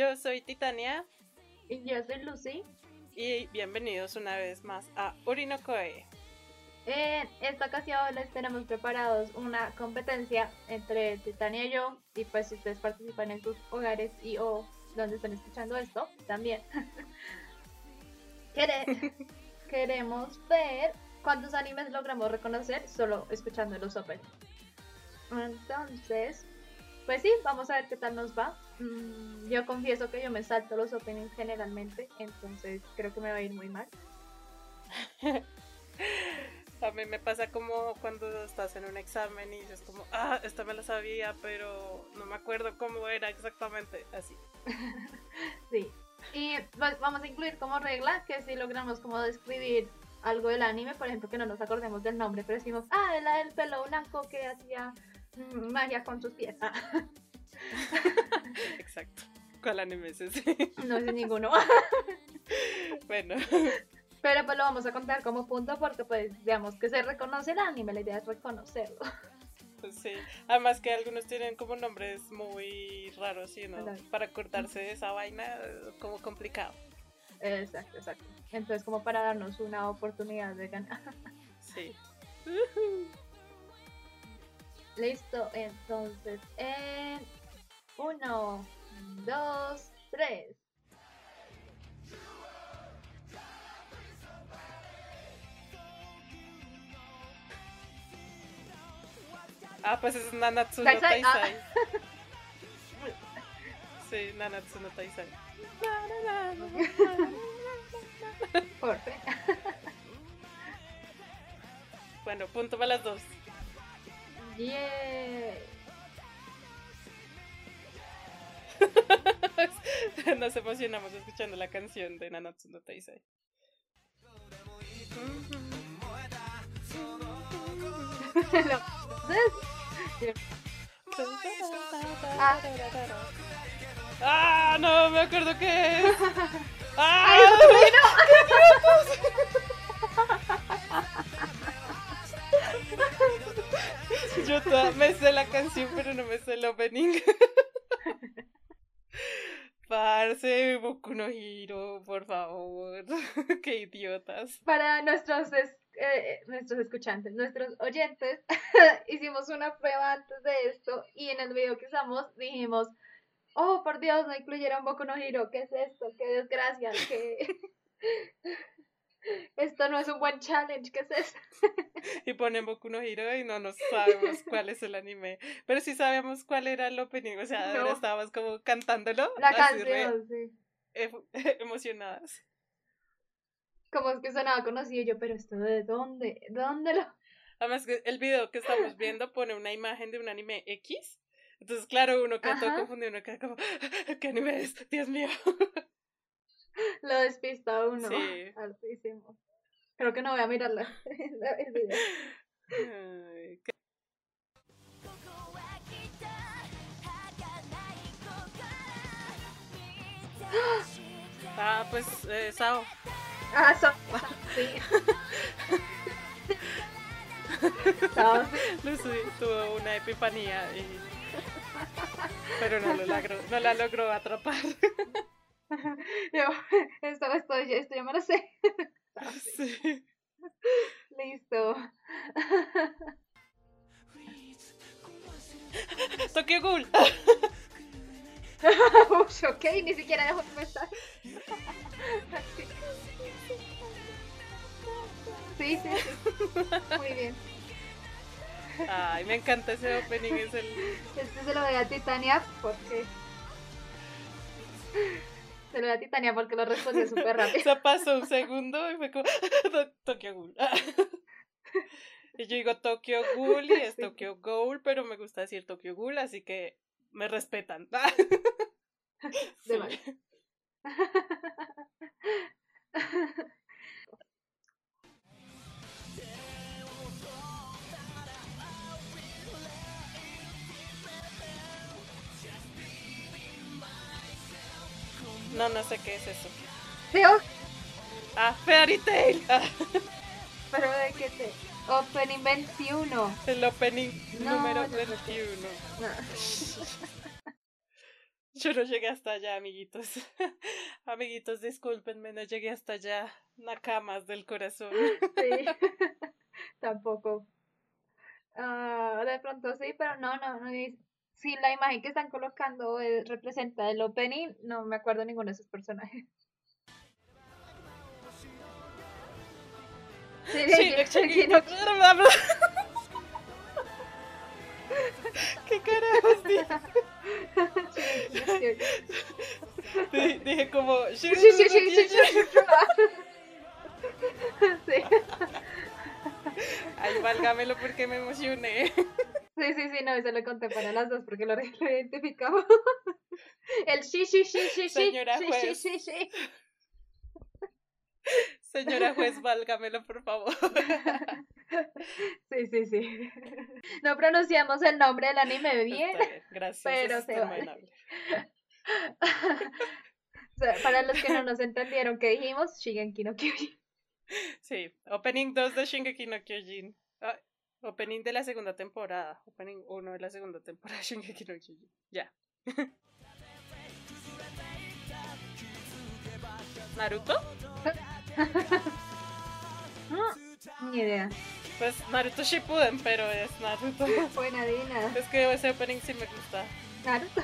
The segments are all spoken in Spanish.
Yo soy Titania Y yo soy Lucy. y bienvenidos una vez más a Urinokoe. En esta ocasión les tenemos preparados una competencia entre Titania y yo. Y pues si ustedes participan en sus hogares y o donde están escuchando esto, también. Quere- Queremos ver cuántos animes logramos reconocer solo escuchando los openings. Entonces, pues sí, vamos a ver qué tal nos va. Mm, yo confieso que yo me salto los openings generalmente, entonces creo que me va a ir muy mal. A mí me pasa como cuando estás en un examen y dices como, ah, esta me la sabía, pero no me acuerdo cómo era exactamente así. Sí. Y pues, vamos a incluir como regla que si logramos como describir algo del anime, por ejemplo, que no nos acordemos del nombre, pero decimos, ah, era el pelo blanco que hacía mm, magia con sus pies. Ah, Exacto. ¿Cuál anime es ese? no sé ninguno. bueno, Pero pues lo vamos a contar como punto porque pues digamos que se reconoce el anime, la idea es reconocerlo. pues sí. Además que algunos tienen como nombres muy raros, ¿sí? ¿no? Claro. Para cortarse de esa vaina, eh, como complicado. Exacto, exacto. Entonces como para darnos una oportunidad de ganar. Sí. Listo, entonces en uno, dos, tres. Ah, pues es Nanatsu no Taisai, ah. Sí, Nanatsu no Taisai. Por fin. Bueno, punto para las dos. Yeah. Nos emocionamos escuchando la canción de Nanatsu no Taisai. Ah. Ah, no, me acuerdo que es. ¡Ay, ¡Ah! Yo toda- me sé la canción, pero no me sé el opening. Parce, Boku no Hiro, por favor. Qué idiotas. Para nuestros, es- eh, nuestros escuchantes, nuestros oyentes, hicimos una prueba antes de esto y en el video que usamos dijimos, oh por Dios, no incluyeron Boku no Hero, ¿qué es esto? ¡Qué desgracia! ¿Qué... esto no es un buen challenge, ¿qué es esto? Y ponen Boku no Hiro y no nos sabemos cuál es el anime. Pero sí sabemos cuál era el opening. O sea, No. ahora estábamos como cantándolo. La canción, sí. emocionadas. Como es que sonaba conocido yo, pero esto de dónde, ¿De dónde lo... Además que el video que estamos viendo pone una imagen de un anime X. Entonces, claro, uno queda todo confundido, uno queda como, ¿qué anime es? Dios mío. Lo despista uno. Sí. Altísimo. Creo que no voy a mirar la- el video. Ay, qué- Ah, pues, eh, Sao. Ah, so- sí. Lucy tuvo una epifanía y... Pero no lo logró, no la logró atrapar. Yo, esto, esto, esto yo me lo sé. Sí. Listo. Tokyo Ghoul. Ush, ok, ni siquiera dejo empezar. Sí, sí, sí. Muy bien. Ay, me encanta ese opening, es el... Este se lo doy a Titania porque. Se lo doy a Titania porque lo respondió súper rápido. Se pasó un segundo y fue como "To- Tokyo Ghoul. Y yo digo Tokyo Ghoul y es. Tokyo Ghoul, pero me gusta decir Tokyo Ghoul, así que me respetan. De Sí. No, no sé qué es eso. Dios, Ah, Fairy Tail. Ah, pero de qué te. Opening 21. el opening No, número no sé 21. No. Yo no llegué hasta allá, amiguitos. amiguitos, discúlpenme, no llegué hasta allá. Nakamas del corazón. sí, tampoco. Ah, de pronto sí, pero no, no, no. Si la imagen que están colocando representa el opening, no me acuerdo ninguno de esos personajes. Sí, sí, no... ¿Qué carajos dije? dije como... Sí, sí, sí, sí, sí. Ay, válgamelo porque me emocioné. Sí, sí, sí, no, eso lo conté para las dos porque lo, lo identificaba. El sí, sí, sí, sí, sí. Señora sí, juez. Sí, sí, sí. Señora juez, válgamelo, por favor. Sí, sí, sí. No pronunciamos el nombre del anime bien. bien gracias. Pero se vale. para los que no nos entendieron, ¿qué dijimos? Shingeki no Kyojin. Sí, opening 2 de Shingeki no Kyojin. Ah, opening de la segunda temporada. Opening 1 de la segunda temporada de Shingeki no Kyojin. Ya. ¿Naruto? ni idea. Pues Naruto Shippuden, pero es Naruto. Buena Dina. Es que ese opening sí me gusta. Naruto.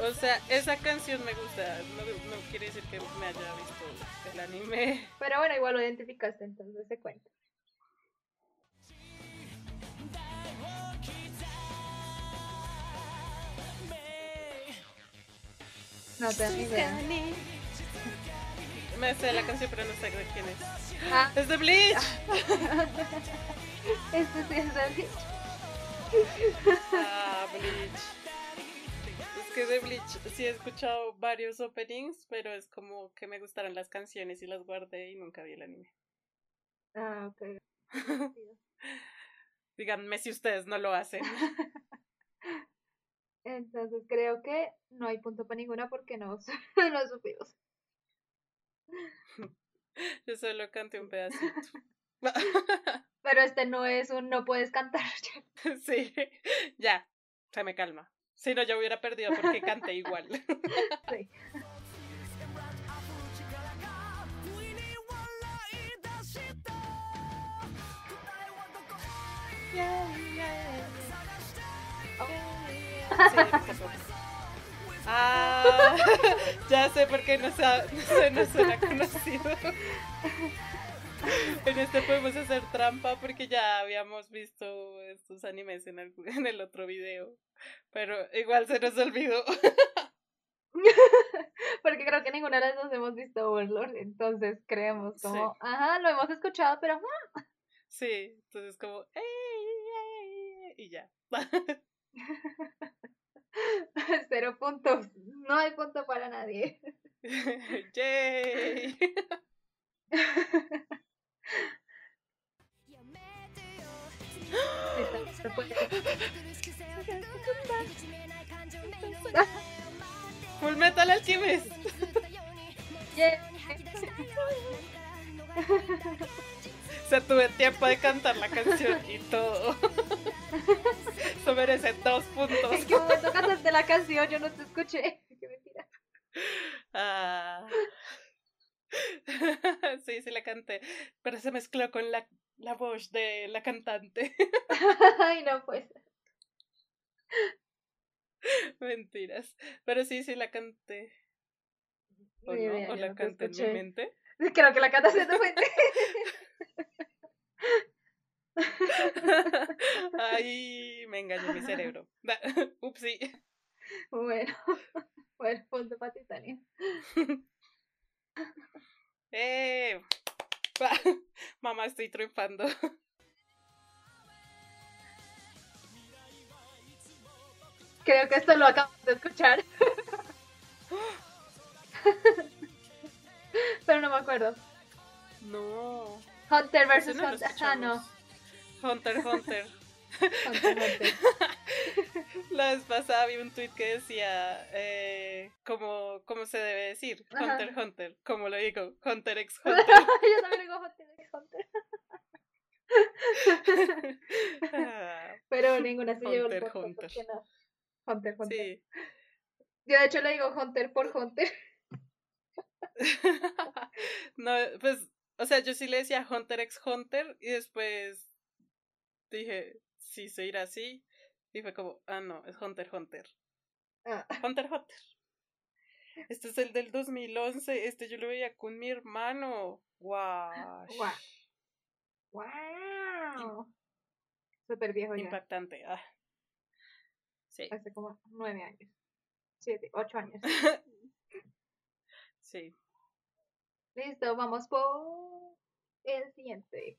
O sea, esa canción me gusta. No, no quiere decir que me haya visto el anime. Pero bueno, igual lo identificaste, entonces se cuenta. No tengo ni idea. Me sé la canción, pero no sé de quién es. Ah. ¡Es de Bleach! Este sí es de Bleach. Ah, Bleach. Que de Bleach sí he escuchado varios openings, pero es como que me gustaron las canciones y las guardé y nunca vi el anime. Ah, ok. Díganme si ustedes no lo hacen. Entonces creo que no hay punto para ninguna porque no, no supimos. Yo solo canté un pedacito. Pero este no es un no puedes cantar. Sí, ya, se me calma. Si no, yo hubiera perdido porque canté igual. Sí. Ah, ya sé por qué no, se, no suena conocido. En este podemos hacer trampa porque ya habíamos visto estos animes en el, en el otro video. Pero igual se nos olvidó. porque creo que ninguna de las dos hemos visto Overlord. Entonces creemos como, ajá, lo hemos escuchado, pero. Sí, entonces como, y ya. Cero puntos. No hay punto para nadie. Yay. Full Metal Alchemist. Yeah. Se tuve tiempo de cantar la canción y todo. Eso merece dos puntos. ¿En qué momento cantaste la canción? Yo no te escuché. Qué mentira. Ah. Sí, sí la canté. Pero se mezcló con la, la voz de la cantante. Ay, no, pues. Mentiras. Pero sí, sí la canté. ¿O no? ¿O la canté en mi mente? Creo que la cantaste en tu mente. Ay, me engañó mi cerebro. Upsi. Bueno, bueno, punto para Titania. Eh, mamá, estoy triunfando. Creo que esto lo acabamos de escuchar. Pero no me acuerdo. No. Hunter vs. Hunter. Ah, no. Hunter, Hunter. Hunter, Hunter. La vez pasada vi un tweet que decía eh, ¿cómo se debe decir? Hunter, Ajá. Hunter. Como lo digo, Hunter x Hunter. Yo también digo Hunter x Hunter. Pero ninguna se llevó el Hunter, punto, Hunter. ¿por qué no? Hunter, Hunter. sí. Yo de hecho le digo Hunter por Hunter. no, pues, o sea, yo sí le decía Hunter x Hunter y después dije, sí, se irá así. Y fue como, ah, no, es Hunter Hunter. Ah. Hunter Hunter. Este es el del 2011. Este yo lo veía con mi hermano. ¡Wow! ¡Wow! ¡Wow! Súper viejo ya. Impactante. Ah. Sí. Hace como nueve años. Siete, ocho años. sí. Listo, vamos por el siguiente.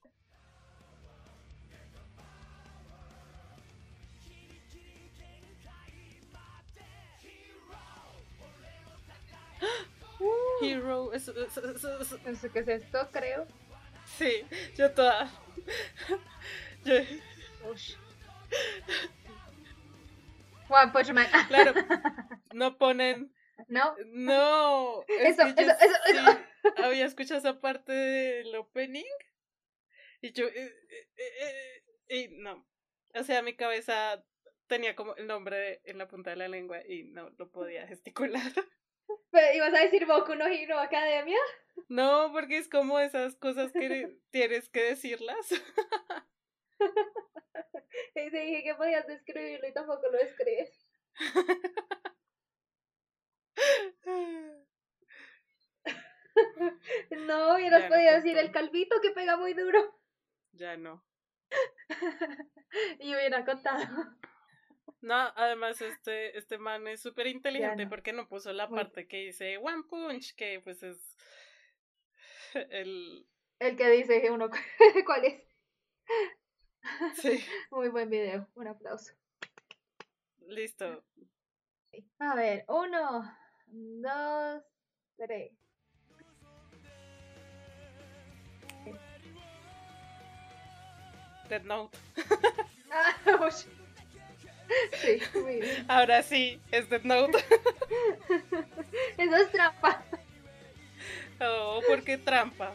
Hero. Eso, qué es esto, creo. Sí, yo toda. Yo... One Punch Man. Claro, no ponen. No. No. Eso, eso, eso, eso. Había escuchado esa parte del opening. Y yo. Eh, eh, eh, y no. O sea, mi cabeza tenía como el nombre en la punta de la lengua y no lo podía gesticular. ¿Ibas a decir Boku no Hero Academia? No, porque es como esas cosas que tienes que decirlas. y te dije que podías describirlo y tampoco lo escribes. no, hubieras podido decir el calvito que pega muy duro. Ya no. y hubiera contado. No, además este, este man es súper inteligente porque no puso la parte que dice One Punch, que pues es el... El que dice uno, ¿cuál es? Sí. Muy buen video, un aplauso. Listo. A ver, uno, dos, tres. Dead Note. ah, Sí, muy bien. Ahora sí, es Death Note. Eso es trampa. Oh, ¿por qué trampa?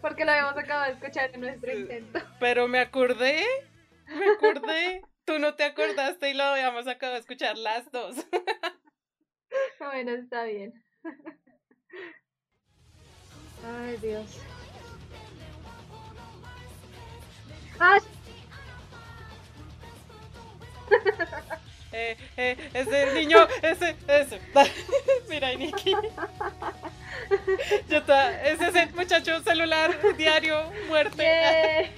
Porque lo habíamos acabado de escuchar en nuestro intento. Pero me acordé, me acordé. Tú no te acordaste y lo habíamos acabado de escuchar las dos. Bueno, está bien. Ay, Dios. ¡Ah! Eh, eh, ese niño, ese, ese. Mira, Nikki. Yo está, ese es el muchacho celular, diario, muerte.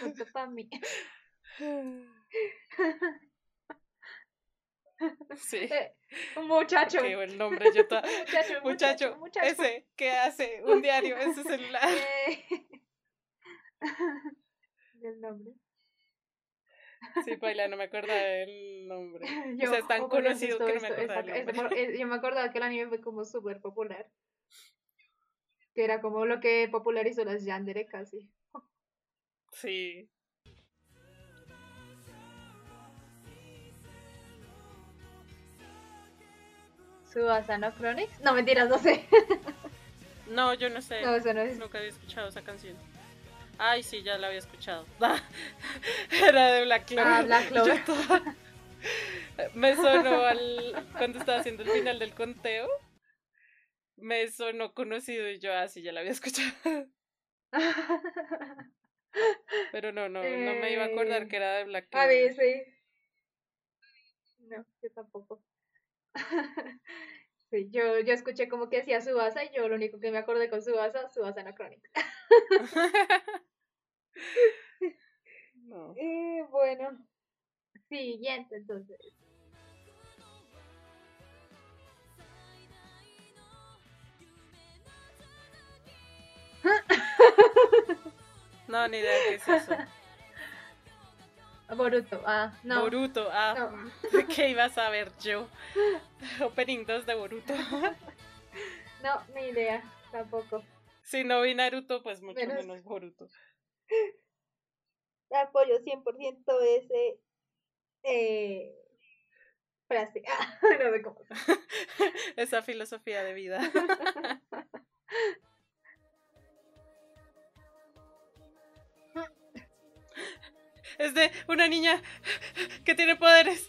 Punto para mí. Sí. Eh, un muchacho. Qué buen nombre, yo está. Muchacho, muchacho, muchacho, ese que hace un diario en su celular. Eh. El nombre. Sí, Paila, no me acordaba del nombre. Yo, o sea, es tan conocido que no me acordaba del nombre. Yo me acordaba que el anime fue como súper popular. Que era como lo que popularizó las Yandere casi. Sí. ¿Subasa no Chronix? No, mentiras, no sé. no, yo no sé. No, eso no es. Nunca había escuchado esa canción. Ay, sí, ya la había escuchado. Era de Black Clover. Ah, Black Clover. Me sonó al... cuando estaba haciendo el final del conteo. Me sonó conocido y yo así ah, ya la había escuchado. Pero no, no, no me iba a acordar eh, que era de Black Clover. A mí sí. No, yo tampoco. Sí, yo, yo escuché como que hacía Subasa y yo lo único que me acordé con Subasa, Subasa Anacrónica. no. Y bueno, siguiente entonces. No, ni idea qué es eso. Boruto, ah, no. Boruto, ah. No. ¿Qué iba a saber yo? Opening 2 de Boruto. no, ni idea, tampoco. Si no vi Naruto, pues mucho menos, Boruto. Apoyo 100% ese eh, frase. no sé cómo. Esa filosofía de vida. Es de una niña que tiene poderes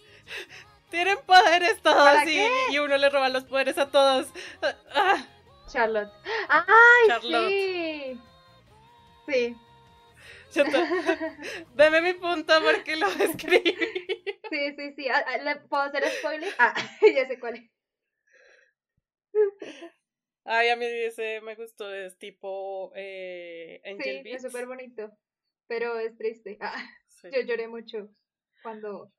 Tienen poderes todos ¿Para y, y uno le roba los poderes a todos. Ah, Charlotte. ¡Ay, Charlotte. sí! Sí, Deme mi punto porque lo escribí. sí, sí, sí. Ah, ah, ¿Le puedo hacer spoiler? Ah, ya sé cuál es. Ay, a mí ese me gustó, es tipo eh, Angel Sí, Beats. es súper bonito. Pero es triste. Ah, Sí. yo lloré mucho cuando.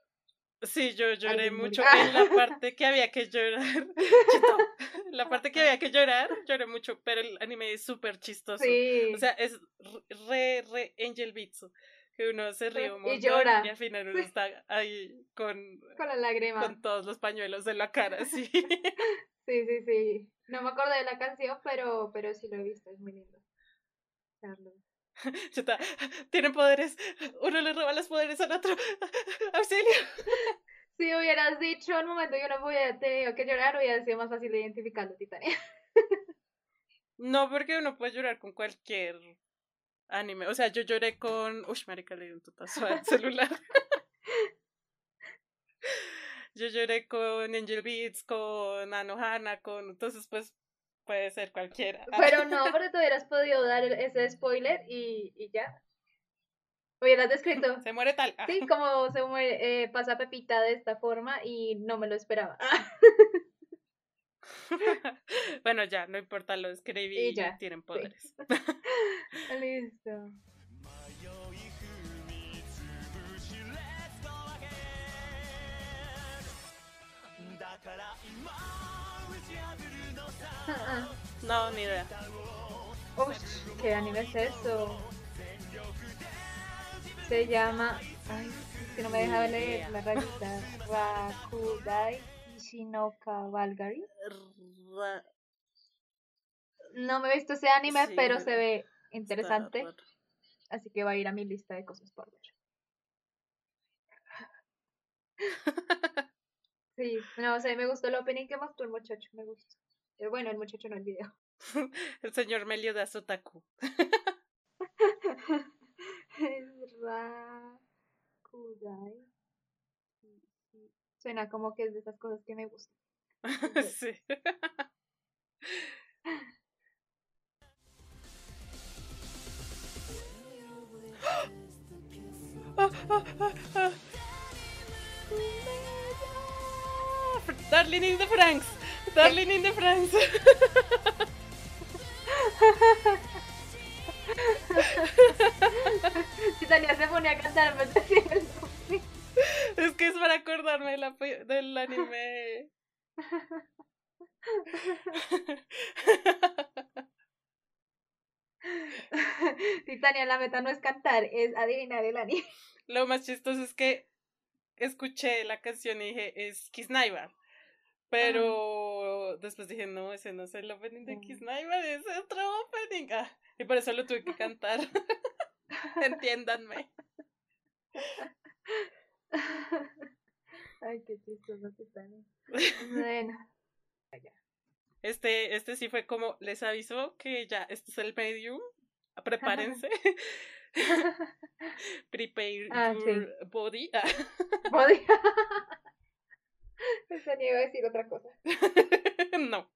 Sí, yo lloré mucho en la parte que había que llorar. Chito, la parte que había que llorar, lloré mucho, pero el anime es súper chistoso. Sí. O sea, es re, re Angel Beats. Que uno se ríe un Y montón llora. y al final uno está ahí con, con la lágrima. con todos los pañuelos en la cara, sí. Sí, sí, sí. No me acuerdo de la canción, pero, pero sí lo he visto. Es muy lindo. Charlotte. Tienen poderes. Uno le roba los poderes al otro. Auxilio. Si hubieras dicho en un momento que no hubiera tenido que llorar, hubiera sido más fácil de identificarlo, Titania. No, porque uno puede llorar con cualquier anime. O sea, yo lloré con. Uy, marica, le di un totazo al celular. yo lloré con Angel Beats, con Anohana, con. Entonces, pues, puede ser cualquiera. Pero no, porque tú hubieras podido dar ese spoiler y, y ya. Hubieras descrito. Se muere tal. Ah, Sí, como se muere, eh, pasa Pepita de esta forma y no me lo esperaba. bueno, ya, no importa, lo escribí Y y ya, tienen poderes. Listo. Ah, No, ni idea. ah. Ush, ¿qué anime es eso? Se llama. Ay, que no me deja leer la rayita. Rakudai Ishinoka Valgari. Ra- No me he visto ese anime, Sí, pero se ve interesante. Así que va a ir a mi lista de cosas por ver. Sí, no, o sea, me gustó el opening que mostró el muchacho, me gustó. Eh, Bueno, el muchacho no el video. El señor Meliodas Otaku. Rakudai. Sí, sí. Suena como que es de esas cosas que me gustan. sí. Darling in the Franks. Darling in the Franks. Titania se pone a cantar el nombre. Es que es para acordarme de la del anime. Titania, la meta no es cantar, es adivinar el anime. Lo más chistoso es que escuché la canción y dije, es Kisnaiba. Pero después dije, no, ese no es el opening de Mm. Kisnaiba, es otro opening. Ah, y por eso lo tuve que cantar. Entiéndanme. Ay, qué chistoso Titania. Bueno, Este, este sí fue como, les aviso que ya, este es el medium. Prepárense. Prepare Ah, your body. Ah, podía. Titania iba a decir otra cosa. no.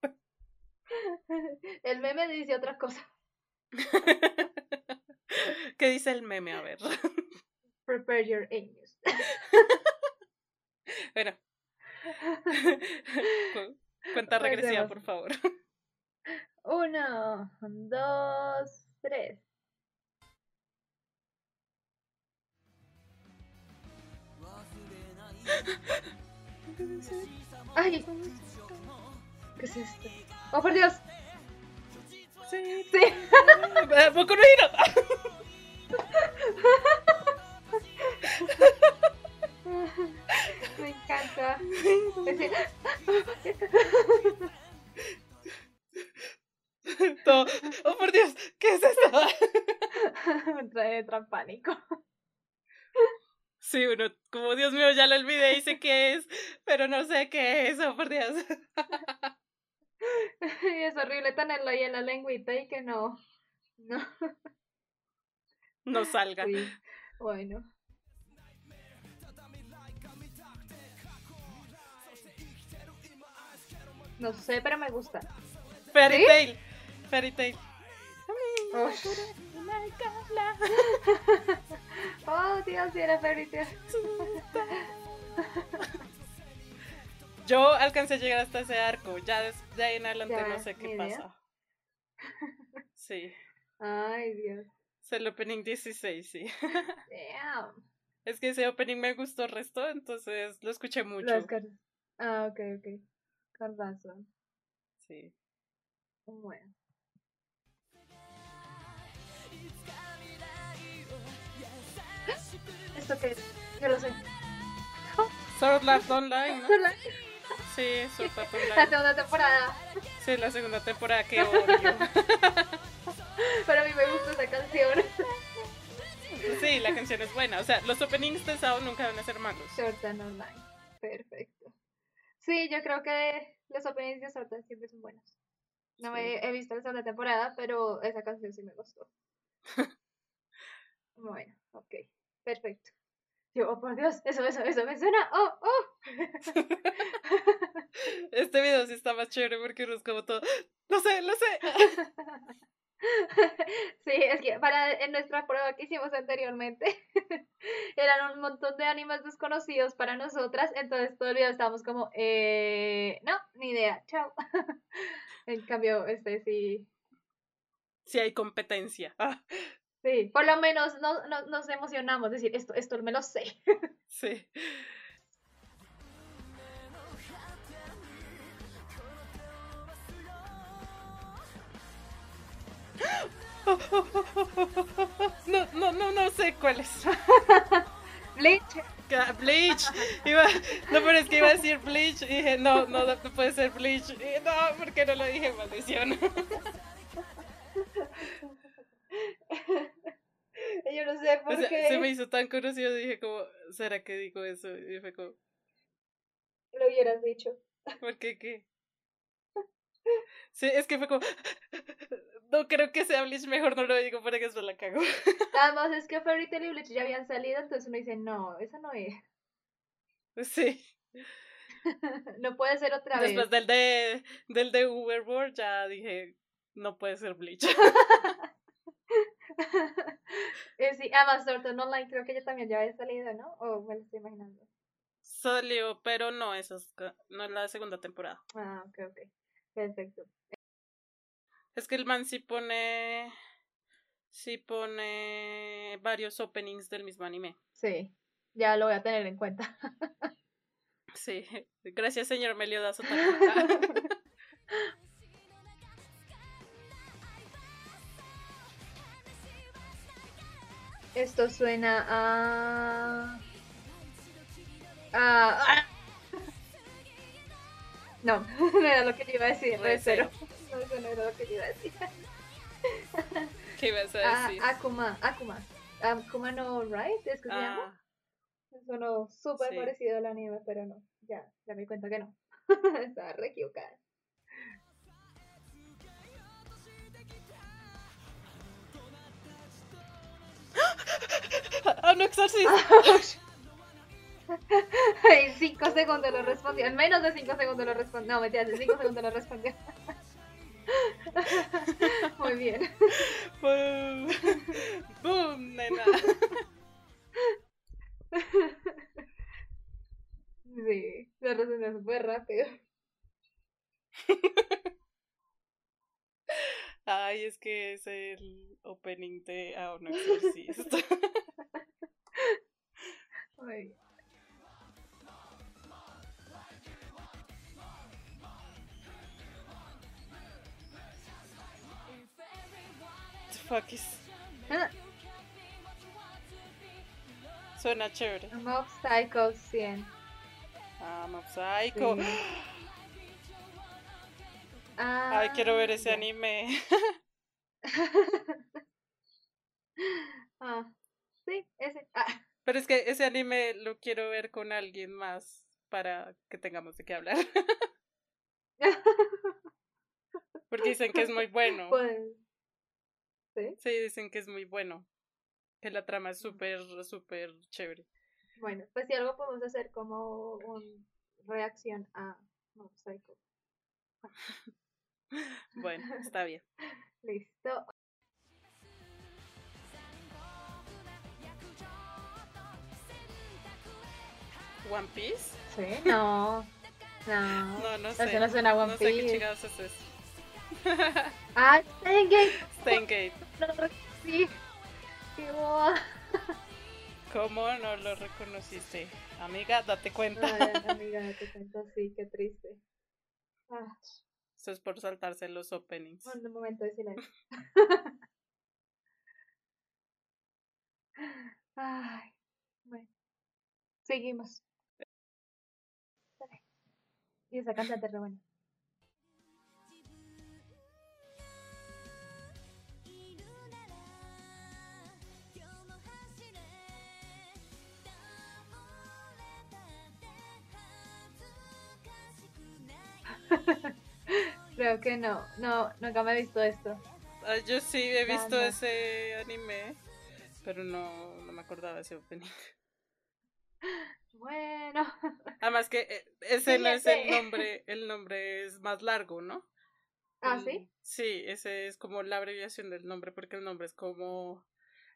El meme dice otra cosa. ¿Qué dice el meme? A ver. Prepare your anus. Bueno. Cu- Cuenta regresiva, por favor. Uno, dos, tres. Ay, ¿qué es esto? Oh, por Dios. Sí. Sí. Eh, Boku no. Me encanta. Todo. Oh, por Dios, ¿qué es esto? Me trae entra en pánico. Sí, uno, como Dios mío, ya lo olvidé y sé qué es, pero no sé qué es, oh, por Dios. Y es horrible tenerlo ahí en la lengüita y que no. No. No salga. Sí. Bueno. No sé, pero me gusta. Fairy ¿Sí? Tail. Fairy Tail. Ush. Oh, Dios, era Fairy Tail. Yo alcancé a llegar hasta ese arco. Ya de, de ahí en adelante Ya, no sé qué idea. pasa. Sí. Ay, Dios. Es el opening 16, sí. Damn. Es que ese opening me gustó el resto, entonces lo escuché mucho. Las caras. Ah, ok, ok. Con razón. Sí. Bueno. ¿Esto qué es? Yo lo sé. Sword Art Online, ¿no? La Sí, Sword Art la Online. segunda temporada. Sí, la segunda temporada que odio. Pero a mí me gusta esa canción. Sí, la canción es buena. O sea, los openings de Sao nunca van a ser malos. Shortan Online. Perfecto. Sí, yo creo que los openings de Shortan siempre son buenos. No me he visto la segunda temporada, pero esa canción sí me gustó. bueno, ok. Perfecto. Yo, oh por Dios, eso, eso, eso me suena. Oh, oh. Este video sí está más chévere porque uno es como todo. Lo sé, lo sé. Sí, es que para en nuestra prueba que hicimos anteriormente eran un montón de animes desconocidos para nosotras, entonces todo el video estábamos como, eh, no, ni idea, chao. En cambio, este sí, Sí hay competencia. Ah, sí, por lo menos no, no- nos emocionamos, decir, esto, esto me lo sé. sí. No, no, no, no sé cuál es. Bleach, Ah, Bleach. Iba, no, pero es que iba a decir Bleach y dije, no, no, no puede ser Bleach. Y no, porque no lo dije, maldición. yo no sé O por sea, qué se me hizo tan conocido, dije como, ¿será que digo eso? Y fue como, lo hubieras dicho. ¿por qué qué? Sí, es que fue como, no creo que sea Bleach, mejor no lo digo para que se la cago. Además es que Fairy Tail y Bleach ya habían salido, entonces uno dice, no, eso no es. Sí, No puede ser otra vez. después del de, del de Uberboard ya dije, no puede ser Bleach. Eh, sí, además Sword Art Online creo que ya también ya había salido, ¿no? O me lo estoy imaginando. Salió, pero no, esa es, no es la segunda temporada. Ah, ok, ok. Perfecto. Es que el man sí pone, sí pone varios openings del mismo anime. Sí, ya lo voy a tener en cuenta. Sí, gracias señor Meliodas Esto suena a... a... No, no era lo que yo iba a decir, Re re cero. No, eso no era lo que yo iba a decir. ¿Qué ibas a Ah, decir? Akuma, Akuma. Akuma no Right, ¿es que se llama? Ah, Sonó súper Sí. parecido al anime, pero no. Ya, ya me di cuenta que no. Estaba re equivocada. Ah, no exorcista. En 5 segundos lo respondió. En menos de 5 segundos lo respondió. No, mentiras, en 5 segundos lo respondió. Muy bien. Boom. Boom, nena. Sí, lo respondió súper rápido. Ay, es que es el opening de Ah, no exorcista. Ay. Fuck is... Ah, Suena chévere. Mob Psycho 100. Ah, Mob Psycho. Sí. Ah, Ay, quiero ver ese ya. anime. ah, sí, ese. Ah. Pero es que ese anime lo quiero ver con alguien más para que tengamos de qué hablar. Porque dicen que es muy bueno. Pues, sí, Sí, dicen que es muy bueno. Que la trama es súper, súper chévere. bueno, pues si algo podemos hacer como una reacción a Mob Psycho. bueno, está bien. Listo. ¿One Piece? Sí, no. No. No, no sé. Eso no suena a One no sé qué chingados es eso. Ah, Steingate. Steingate. Sí. Qué boba. ¿Cómo no lo reconociste? Amiga, date cuenta. Ay, amiga, te cuento así, qué triste. Ah, Eso es por saltarse los openings. un momento de silencio. Ay, bueno. Seguimos. Y esa cantante re buena. Creo que no, no, nunca me he visto esto. Ah, yo sí he visto Anda. ese anime, pero no, no me acordaba de ese opening. Bueno, Además que eh, ese no es el nombre, el nombre es más largo, ¿no? ¿ah, sí? Sí, ese es como la abreviación del nombre, porque el nombre es como...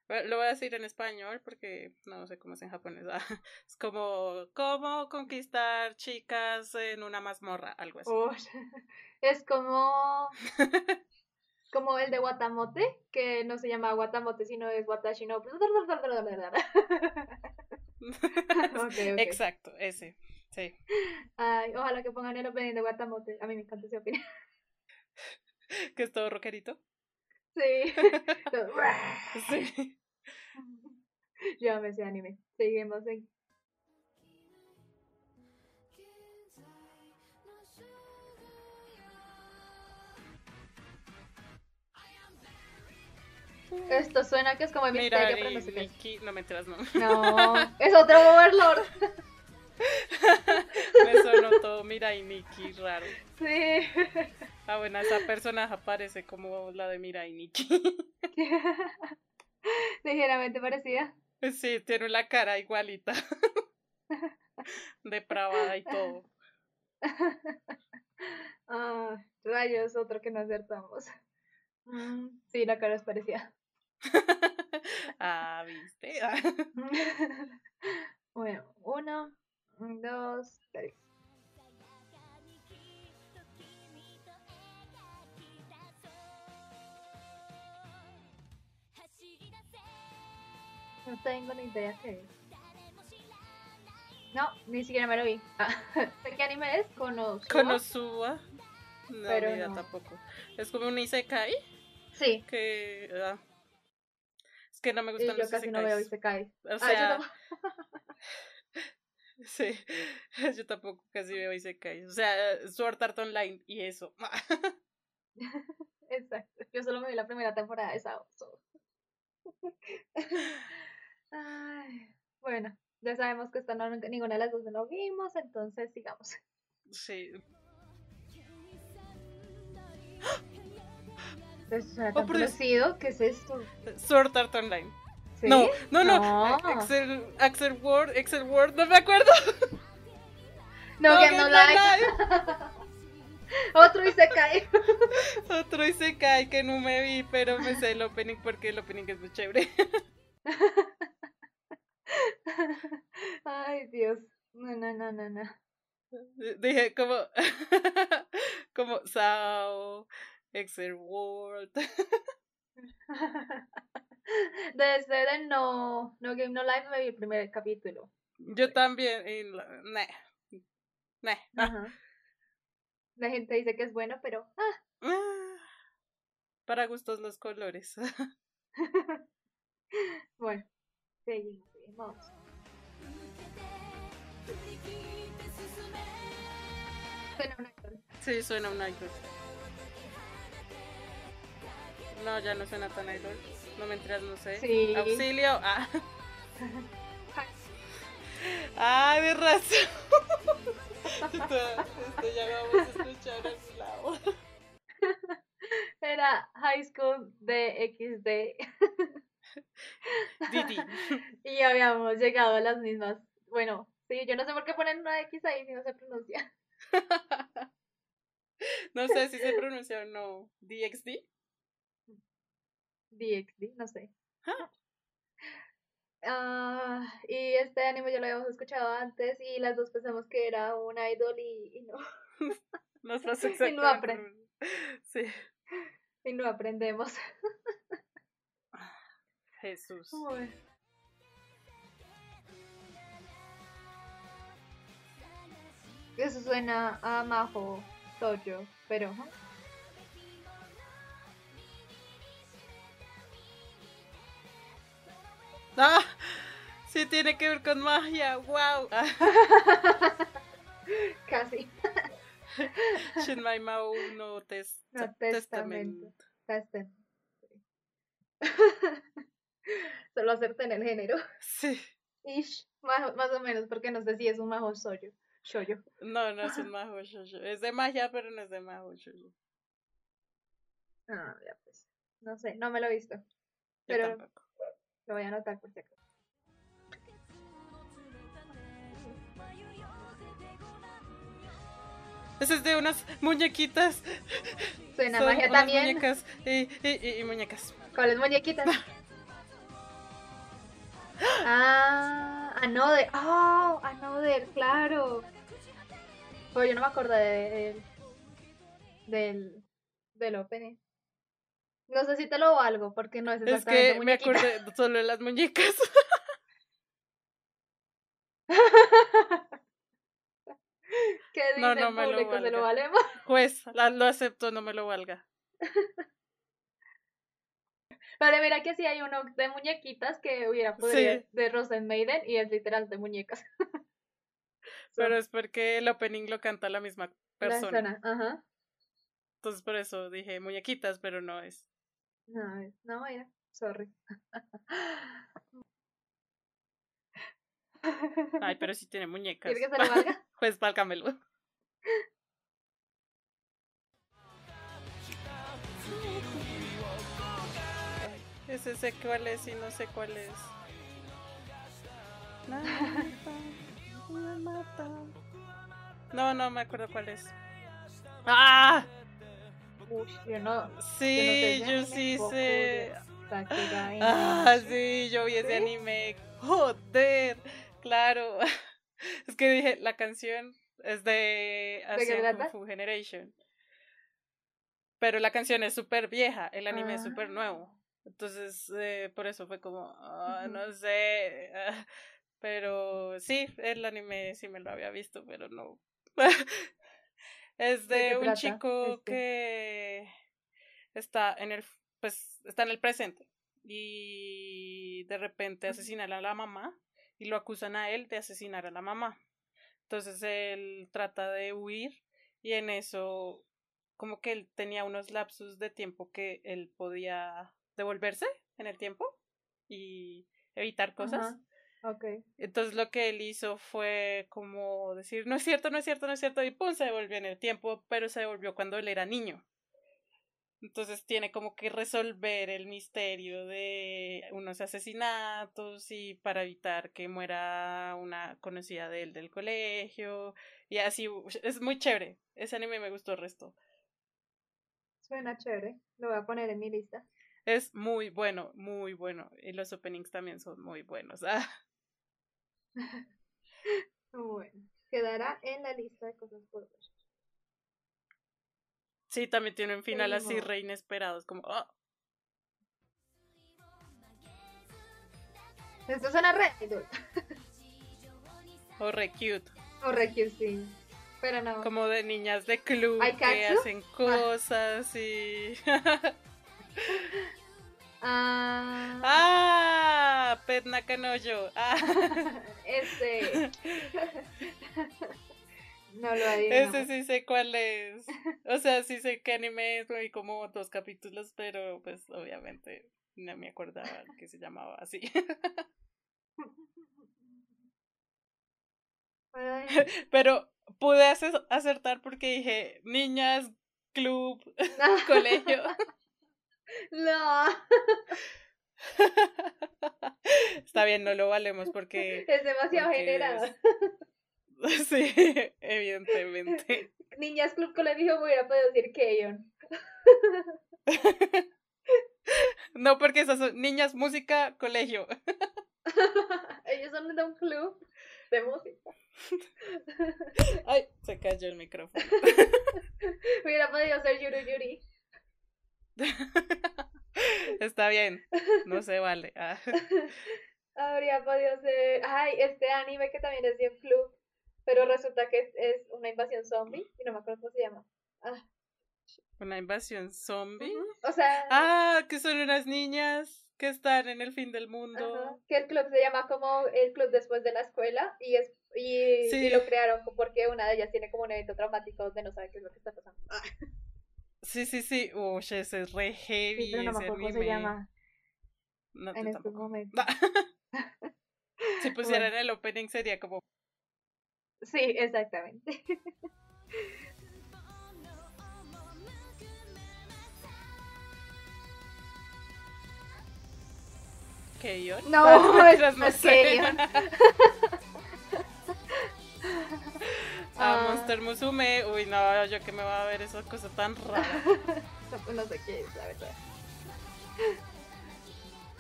Lo voy a decir en español porque no sé cómo es en japonés. Es como, ¿cómo conquistar chicas en una mazmorra? Algo así. Es como, como el de Guatamote, que no se llama Guatamote, sino es Watashi no. Ok, ok. Exacto, ese. Sí. Ay, ojalá que pongan el opening de Guatamote. A mí me encanta ese opening. Que es todo rockerito. Sí. Sí. Yo me ese anime. Seguimos en. Esto suena que es como Mira, misterio, pero no sé qué. Nikki, no me enteras, no. No, es otro Overlord. Me sonó todo, mira, y Nikki, raro. Sí. Ah, bueno, esa personaje aparece como la de Mira y Nikki. Ligeramente parecida. Sí, tiene la cara igualita. Depravada y todo. Ah, rayos, otro que no acertamos. Mm, sí, la cara es parecida. Ah, ¿viste? bueno, uno, dos, tres. No tengo ni idea qué es. No, ni siquiera me lo vi. Ah, sé qué anime es, Konosuba. Konosuba. No, Pero mira, no. tampoco. Es como un Isekai Sí, que... ah, es que no me y gustan yo los casi no veo Isekais. Isekai. O Ah, yo sea, tampoco. sí, yo tampoco casi veo Isekai. O sea, Sword Art Online y eso. Exacto. Yo solo me vi la primera temporada de Sao. Ay, bueno, ya sabemos que esta no, ninguna de las dos no vimos, entonces sigamos. Sí. Suena Oh, tan conocido, ¿qué es esto? Sword Art Online. ¿Sí? No, no, no. No. Axel, Axel Ward, Axel Ward, no me acuerdo. No, Game No Life. Life. Otro y se cae. Otro Isekai que no me vi, pero me sé el opening porque el opening es muy chévere. Ay, Dios. No, no, no, no, no. Dije como, como Sao, Excel World. Desde de no, no Game No Life me vi el primer capítulo. Yo también, y la- nah, nah, ah. La gente dice que es bueno, pero ah, ah. Para gustos los colores. bueno. Seguimos, seguimos. Suena una canción. Sí, suena un idol. No, ya no suena tan idol. No me enteras, no sé. Sí. Auxilio. Ah. Ah, de razón. esto, esto ya lo vamos a escuchar a algún lado. Era High School de XD. Didi. Y habíamos llegado a las mismas. Bueno, sí, yo no sé por qué ponen una X ahí si no se pronuncia. No sé si se pronuncia o no. DXD. DXD, no sé. Ah, y este anime ya lo habíamos escuchado antes y las dos pensamos que era un idol y, y no. Nos pasa Y no exactamente. apre- lo mismo. Sí. Y no aprendemos. Jesús. Uy. Eso suena a Majo Toyo, pero. ¡Ah! Sí tiene que ver con magia. ¡Wow! casi. Shinmai Mao no, tes No, testamento. Solo acerté en el género. Sí. Ish, más, más o menos, porque no sé si es un Majo Soyo. Shoyo. No, no es un majo shoujo. Es de magia, pero no es de majo shoujo. Ah, ya pues. No sé, no me lo he visto. Yo Pero- tampoco. Lo voy a anotar por si acaso. Ese es de unas muñequitas. Suena Son magia unas también. muñecas y, y, y- muñecas. ¿Cuáles muñequitas? ah, Another. Oh, Another, claro. Pero yo no me acuerdo de, de- del, del opening. No sé si te lo valgo, porque no es Es exactamente que me acordé solo de las muñecas. ¿Qué dice No, no el me lo público? ¿Se lo valemos? Juez, la- lo acepto, no me lo valga. Pero mira que sí hay uno de muñequitas que hubiera podido Sí. de Rosen Maiden y es literal de muñecas. Pero es porque el opening lo canta la misma persona. Persona, Ajá. Entonces por eso dije muñequitas, pero no es. No, no, mira, sorry. Ay, pero sí tiene muñecas. ¿Quieres que se lo valga? Juez, válgamelo. Ese sé cuál es y no sé cuál es. No, no me acuerdo cuál es. ¡Ah! Uy, yo no. Sí, yo no sí sé. Ah, sí, yo vi ese ¿Sí? anime. Joder, claro. Es que dije, la canción es de Asian? Kung Fu Generation. Pero la canción es súper vieja, el anime es súper Ah. nuevo. Entonces, eh, por eso fue como, ah, no sé. Pero sí, el anime sí me lo había visto, pero no. Es ¿De un trata chico este? que está en el, pues, está en el presente y de repente asesinan a la mamá y lo acusan a él de asesinar a la mamá. Entonces él trata de huir y en eso como que él tenía unos lapsus de tiempo que él podía devolverse en el tiempo y evitar cosas. Ok. Entonces lo que él hizo fue como decir, no es cierto, no es cierto, no es cierto, y pum, se devolvió en el tiempo, pero se devolvió cuando él era niño. Entonces tiene como que resolver el misterio de unos asesinatos y para evitar que muera una conocida de él del colegio y así, es muy chévere. Ese anime me gustó el resto. Suena chévere. Lo voy a poner en mi lista. Es muy bueno, muy bueno. Y los openings también son muy buenos. Ah, Bueno, quedará en la lista de cosas por ver. sí, también tiene un final así re inesperado. Es como, ah, Esto suena re o re cute. O re cute, sí. Pero no. como de niñas de club que hacen cosas y Ah, ah Pet Nakanoyo ah este. no lo adivino. ese sí sé cuál es. O sea sí sé qué anime es hay como dos capítulos pero pues obviamente no me acordaba que se llamaba así. Pero pude ace- acertar porque dije niñas club colegio. No, está bien no lo valemos porque es demasiado Porque generado. Sí, evidentemente. Niñas Club Colegio me hubiera podido decir Keyon. no, porque esas son niñas, música, colegio. Ellos son de un club de música. Ay, se cayó el micrófono. hubiera podido ser Yuru Yuri. Está bien, no se vale. Ah. Habría podido ser. Ay, este anime que también es bien club, pero resulta que es, una invasión zombie y no me acuerdo cómo se llama. Ah. ¿Una invasión zombie? O sea. Ah, que son unas niñas que están en el fin del mundo. Que el club se llama como el club después de la escuela y es y, lo crearon porque una de ellas tiene como un evento traumático donde no sabe qué es lo que está pasando. Ah. Sí, sí, sí. Uy, ese es re heavy. Sí, pero no me acuerdo cómo se llama. No, en estos momentos. si pusieran el opening sería como. Sí, exactamente. ¿Keyon? No, es, no es Keyon. A ah. Monster Musume. Uy, no, yo que me va a ver esa cosa tan rara. no, sé qué es, la verdad.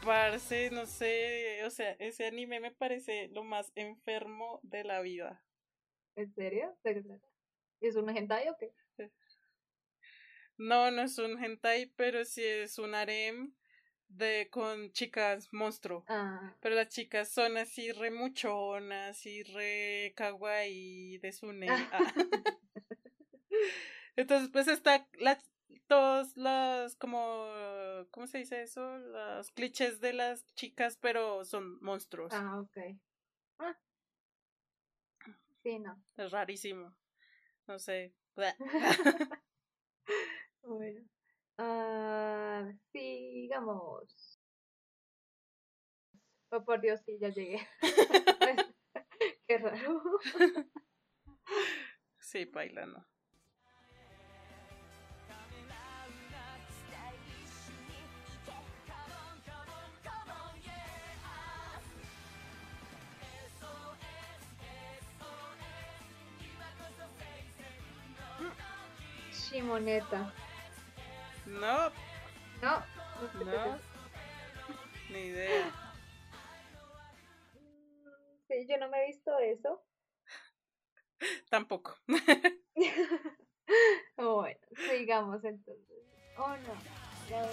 Parece, no sé, o sea, ese anime me parece lo más enfermo de la vida. ¿En serio? ¿Es un hentai o qué? No, no es un hentai, pero sí es un harem de con chicas monstruo. Ah. Pero las chicas son así re muchonas y re kawaii de Sune. Ah. Entonces, pues está las todos los como ¿cómo se dice eso? Los clichés de las chicas, pero son monstruos. Ah, ok. Ah. Sí, no. Es rarísimo. No sé. bueno. Ah, sigamos. Oh, por Dios, sí, ya llegué. Qué raro. Sí, bailando. Shimoneta. No. No. No. Ni idea. Sí, yo no me he visto eso. Tampoco. bueno, sigamos entonces. Oh no. Ya,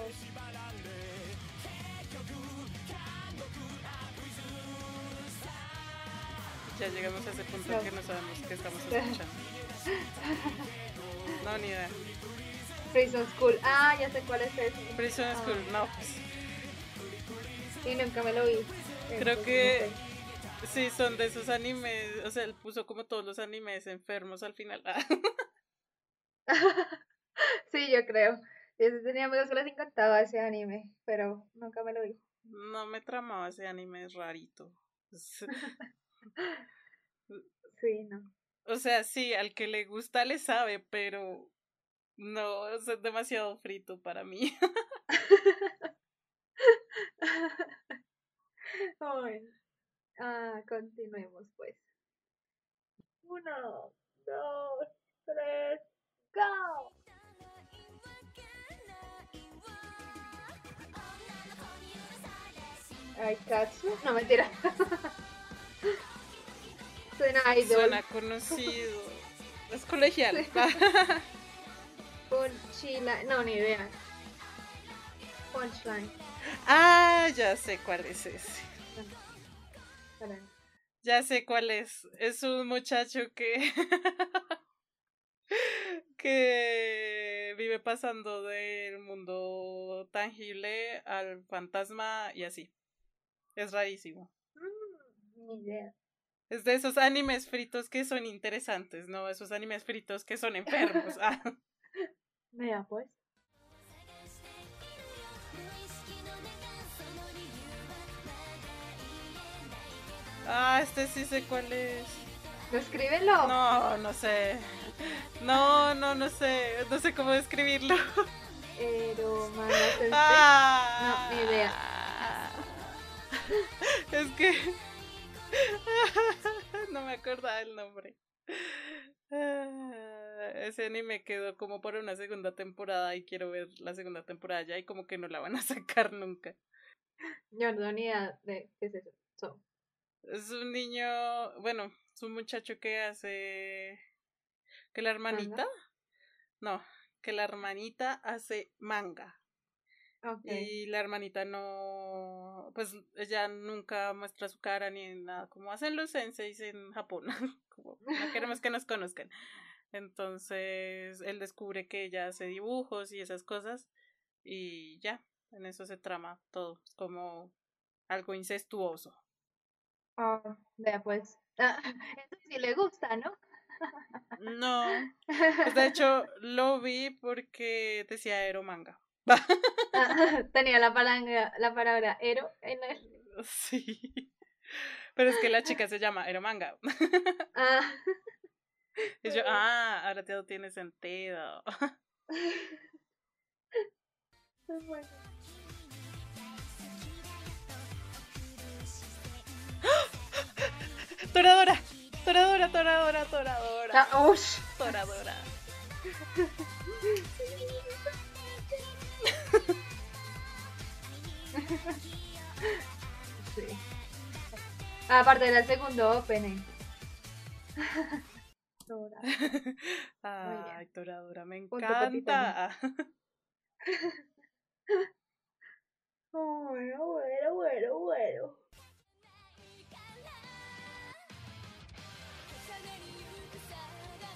ya llegamos a ese punto que no sabemos qué estamos escuchando. No, ni idea. Prison School. Ah, ya sé cuál es ese. Prison ah. School, no. Pues. Sí, nunca me lo vi. Creo que sí, son de esos animes. O sea, él puso como todos los animes enfermos al final. sí, yo creo. Yo tenía amigos que les encantaba ese anime, pero nunca me lo vi. No me tramaba ese anime, es rarito. sí, no. O sea, sí, al que le gusta le sabe, pero no, es demasiado frito para mí. bueno. Ah, continuemos pues. Uno, dos, tres, go. Ay, Katsu. No, mentira. Suena idol. Suena conocido. Es colegial. Punchline. No, ni idea. Punchline. Ah, ya sé cuál es ese. Ya sé cuál es. Es un muchacho que. que vive pasando del mundo tangible al fantasma y así. Es rarísimo. Mm, ni idea. Es de esos animes fritos que son interesantes, ¿no? Esos animes fritos que son enfermos. Ah. Vea pues. Ah, este sí sé cuál es. Descríbelo. No, no sé. No, no, no sé. No sé cómo describirlo. Pero ah, No, ni idea. Es que no me acordaba el nombre. Ese anime quedó como para una segunda temporada y quiero ver la segunda temporada ya y como que no la van a sacar nunca. Idea de qué es eso. Es un niño, bueno, es un muchacho que hace que la hermanita, no, que la hermanita hace manga. Y la hermanita no, pues ella nunca muestra su cara ni nada, como hacen los senseis en Japón, como no queremos que nos conozcan. Entonces él descubre que ella hace dibujos y esas cosas y ya, en eso se trama todo, es como algo incestuoso. Ah, vea pues, ah, eso sí le gusta, ¿no? No, pues de hecho lo vi porque decía Ero manga. Tenía la palabra, la palabra Ero en el. Sí. Pero es que la chica se llama Ero manga. Ah. Y yo, ah, ahora todo tiene sentido. Toradora, toradora, toradora, toradora. Ah, toradora. Sí. Aparte del segundo opening. Tora. Ay, Toradora, me encanta. bueno, bueno, bueno, bueno.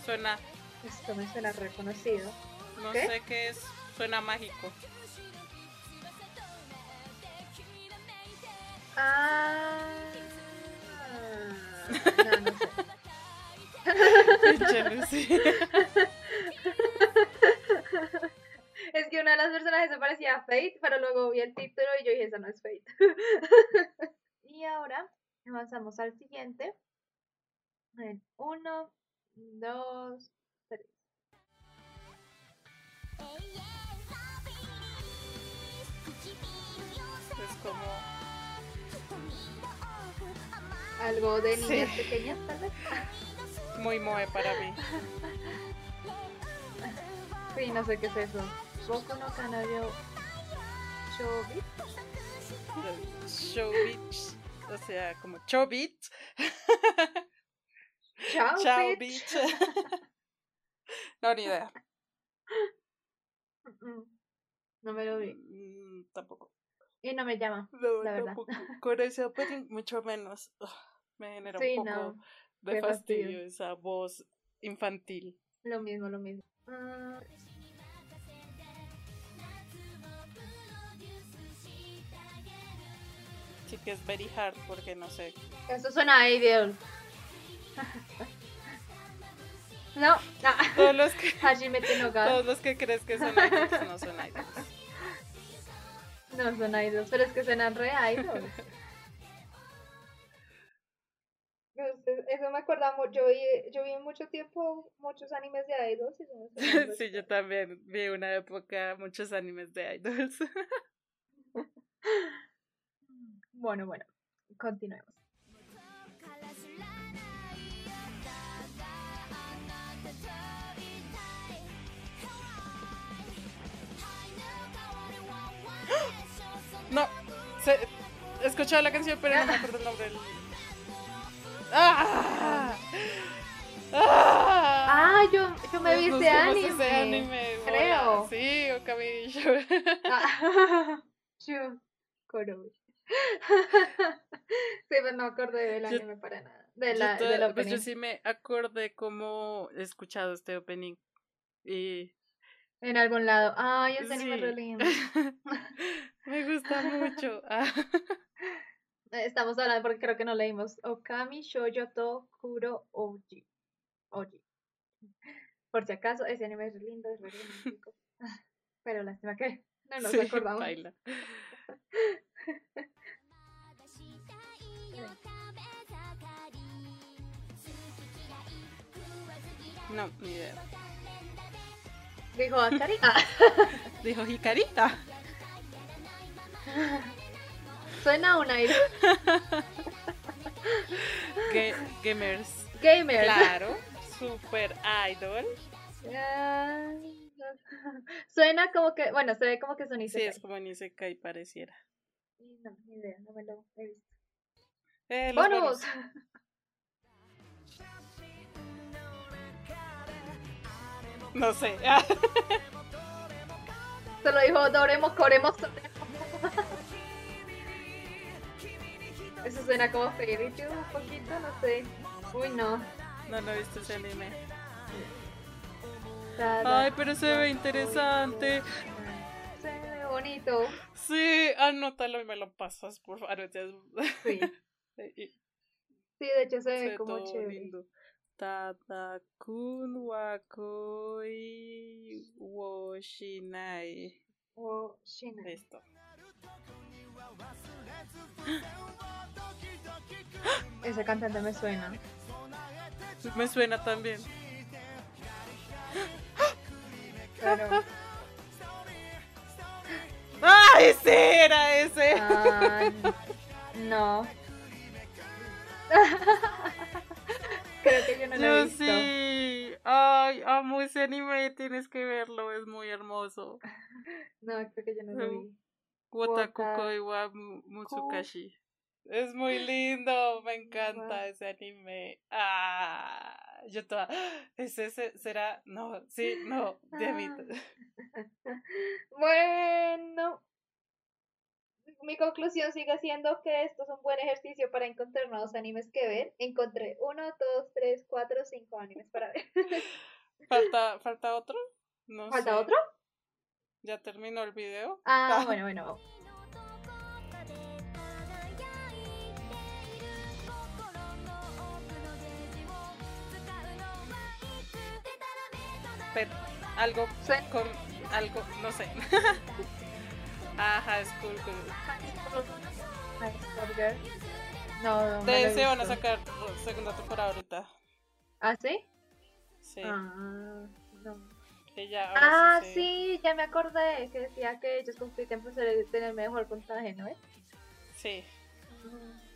Suena. Esto me suena reconocido. No sé qué es. Suena mágico. Ah. No, no sé. es que una de las personajes se parecía a Fate, pero luego vi el título y yo dije, esa no es Fate. y ahora avanzamos al siguiente. En uno, dos, tres. Es como algo de niñas pequeñas, tal vez. Muy moe para mí. Sí, no sé qué es eso. Boku no Kanayo Showbiz. Showbiz. O sea, como Chobit. Chao, Chao bitch. no, ni idea. No me lo vi. Mm, tampoco. Y no me llama. No, la verdad. Con ese opening, mucho menos. me genera un poco de fastidio, esa voz infantil. Lo mismo, lo mismo. Mm. Sí que es very hard porque no sé. Eso suena a Ideal. no, Todos los que, no todos los que crees que son idols no son idols. No son idols, pero es que suenan re idols. Eso me acuerda, yo vi, yo vi mucho tiempo muchos animes de idols. Y sí, yo también vi una época muchos animes de idols. bueno, bueno, continuemos. Se, he escuchado la canción, pero no me acuerdo el nombre. ¡Ah! ¡Ah! ah yo, yo me vi ese anime. Ese anime creo. Sí, Okami ah, Yo, Koro. sí, pero no acordé del anime para nada. De la, yo, del opening. Pues yo sí me acordé cómo he escuchado este opening. Y en algún lado. Ay, ese anime es lindo. Me gusta mucho. Estamos hablando porque creo que no leímos. Okami Shoujo Kuro Oji. Oji. Por si acaso, ese anime es lindo, es romántico. Pero lástima que no nos acordamos. No, ni idea. Dijo Akari. Ah. Dijo Hikarita. Suena un aire. gamers. Gamers. Claro. Super idol. Ah, Suena como que, bueno, se ve como que es un Sí, Isekai. es como Isekai pareciera. No, ni idea, no me lo he visto. Eh, los ¡Bonus! bonus. No sé. Solo dijo Doremo, Coremo, Eso suena como Fairy Tail un poquito, no sé. Uy, no. No, no he visto ese anime. Ay, pero se ve interesante. Se ve bonito. Sí, anótalo y me lo pasas, por favor. Sí. Sí, de hecho se Se ve como chévere. lindo. Tadakun wakoi wo shinai. Oh, Shina. Listo. Ese cantante me suena. Me suena también. Pero. ¡Ay, sí! Era ese. Ah, no. Creo que yo no lo he Yo visto. sí. Ay, amo ese anime. Tienes que verlo. Es muy hermoso. No, creo que yo no lo vi. Wotakukoi wa Mu- Musukashi. Es muy lindo. Me encanta ese anime. Ah, yo toda. ¿Es ese? ¿Será? No, sí, no. It. Bueno, mi conclusión sigue siendo que esto es un buen ejercicio para encontrar nuevos animes que ver. Encontré uno, dos, tres, cuatro, cinco animes para ver. ¿Falta, ¿Falta otro? No ¿Falta sé. otro? ¿Ya terminó el video? Ah, bueno, bueno. Pero algo Suena- con algo, no sé. Ajá, es cool, cool. No, no, no De ese van a sacar segunda temporada ahorita. ¿Ah, sí? Sí. Ah, no. ya Ah, sí sí, ya me acordé que decía que ellos compiten por ser- tener mejor puntaje, ¿no es? Sí.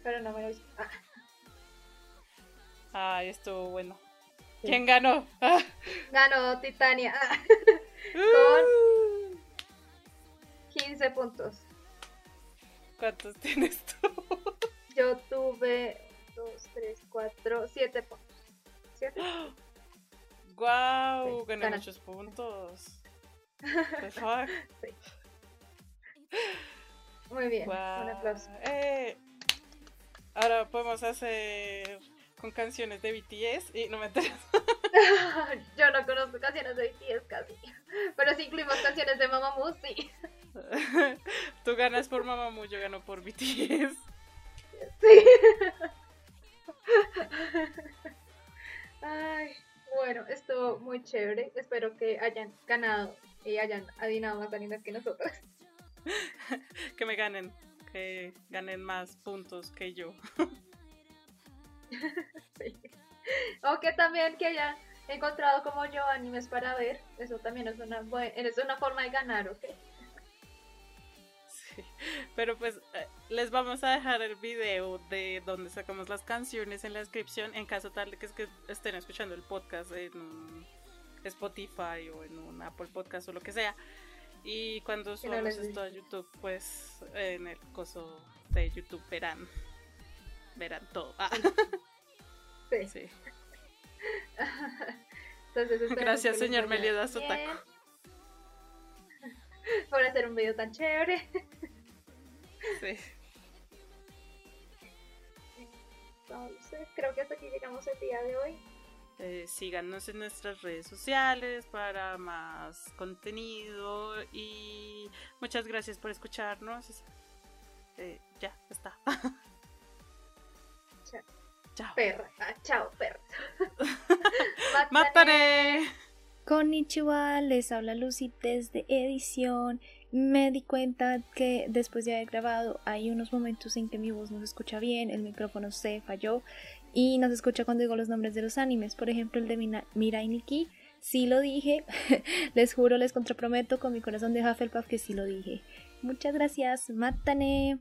Pero no me lo he visto. Ah, Ay, estuvo bueno. Sí. ¿Quién ganó? Ah. ganó Titania. Ah, Uh. 15 puntos. ¿Cuántos tienes tú? Yo tuve 2, 3, 4, 7 puntos. ¿Siete? Guau, Sí, gané ganaste. muchos puntos. The fuck? Muy bien, Guau. un aplauso. Eh, ahora podemos hacer con canciones de BTS y no me enteré. Yo no conozco canciones de BTS casi. Pero si incluimos canciones de Mamamoo, sí. Tú ganas por Mamamoo, yo gano por BTS. Sí. Ay, bueno, estuvo muy chévere. Espero que hayan ganado y hayan adivinado más animes que nosotros. Que me ganen, que ganen más puntos que yo. Sí. O que también que hayan encontrado como yo animes para ver. Eso también es una, bue- es una forma de ganar, ¿ok? Pero pues eh, les vamos a dejar el video de donde sacamos las canciones en la descripción en caso tal de que, es que estén escuchando el podcast en un Spotify o en un Apple Podcast o lo que sea. Y cuando no subamos les esto a YouTube, pues en el coso de YouTube verán verán todo. Ah, Sí. sí. Entonces, Gracias, señor Meliodas Otaku. Por hacer un video tan chévere. Sí. Entonces, creo que hasta aquí llegamos el día de hoy. Eh, síganos en nuestras redes sociales para más contenido y muchas gracias por escucharnos. Eh, ya, está. Chao. Chao. Perra. Ah, chao, perra. ¡Mataré! Konnichiwa, les habla Lucy desde edición. Me di cuenta que después de haber grabado hay unos momentos en que mi voz no se escucha bien, el micrófono se falló y no se escucha cuando digo los nombres de los animes. Por ejemplo, el de Mirai Nikki, sí lo dije. les juro, les contraprometo con mi corazón de Hufflepuff que sí lo dije. Muchas gracias, matane.